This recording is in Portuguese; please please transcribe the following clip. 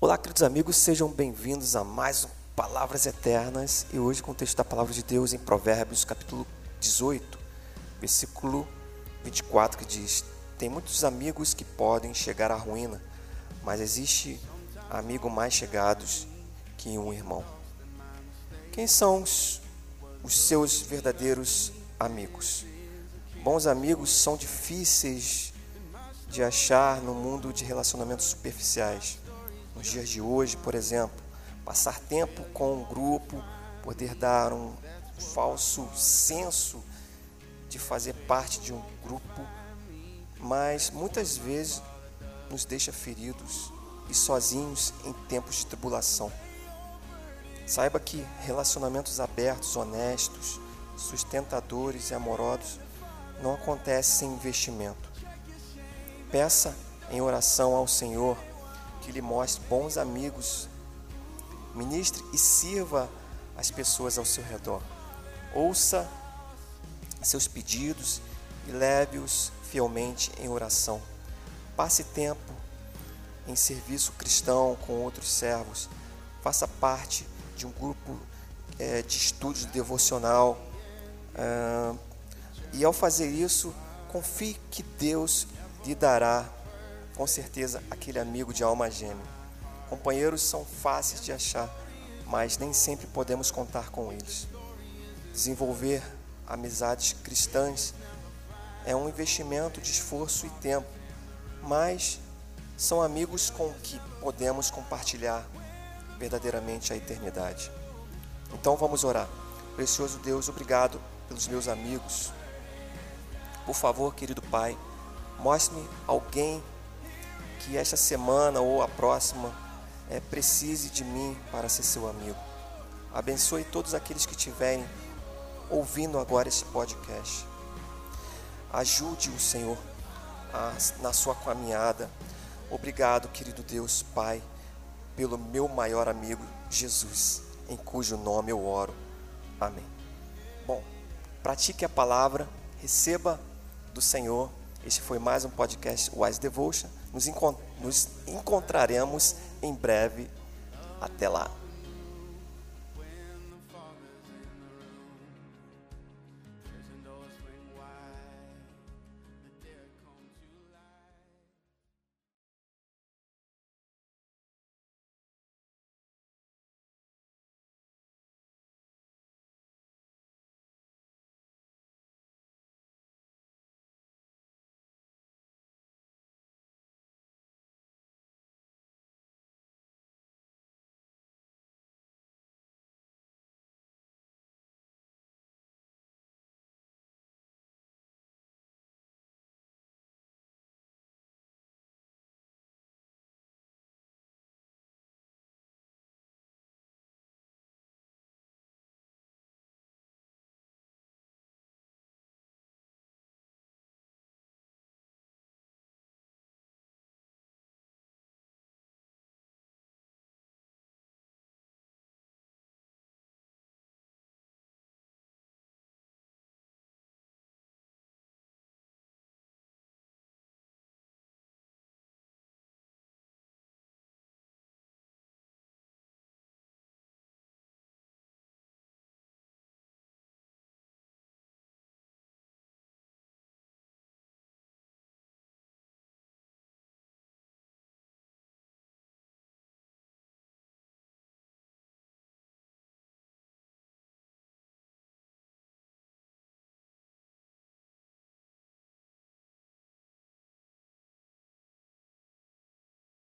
Olá, queridos amigos, sejam bem-vindos a mais um Palavras Eternas e hoje com o texto da Palavra de Deus em Provérbios, capítulo 18, versículo 24, que diz: Tem muitos amigos que podem chegar à ruína, mas existe amigo mais chegados que um irmão. Quem são os, os seus verdadeiros amigos? Bons amigos são difíceis de achar no mundo de relacionamentos superficiais nos dias de hoje, por exemplo, passar tempo com um grupo, poder dar um falso senso de fazer parte de um grupo, mas muitas vezes nos deixa feridos e sozinhos em tempos de tribulação. Saiba que relacionamentos abertos, honestos, sustentadores e amorosos não acontecem sem investimento. Peça em oração ao Senhor que lhe mostre bons amigos. Ministre e sirva as pessoas ao seu redor. Ouça seus pedidos e leve-os fielmente em oração. Passe tempo em serviço cristão com outros servos. Faça parte de um grupo é, de estudos devocional. Ah, e ao fazer isso, confie que Deus lhe dará com certeza aquele amigo de alma gêmea. Companheiros são fáceis de achar, mas nem sempre podemos contar com eles. Desenvolver amizades cristãs é um investimento de esforço e tempo, mas são amigos com que podemos compartilhar verdadeiramente a eternidade. Então vamos orar. Precioso Deus, obrigado pelos meus amigos. Por favor, querido Pai, mostre-me alguém que esta semana ou a próxima é, precise de mim para ser seu amigo. Abençoe todos aqueles que estiverem ouvindo agora esse podcast. Ajude o Senhor a, na sua caminhada. Obrigado, querido Deus, Pai, pelo meu maior amigo Jesus, em cujo nome eu oro. Amém. Bom, pratique a palavra, receba do Senhor. Este foi mais um podcast Wise Devotion. Nos, encont nos encontraremos em breve. Até lá.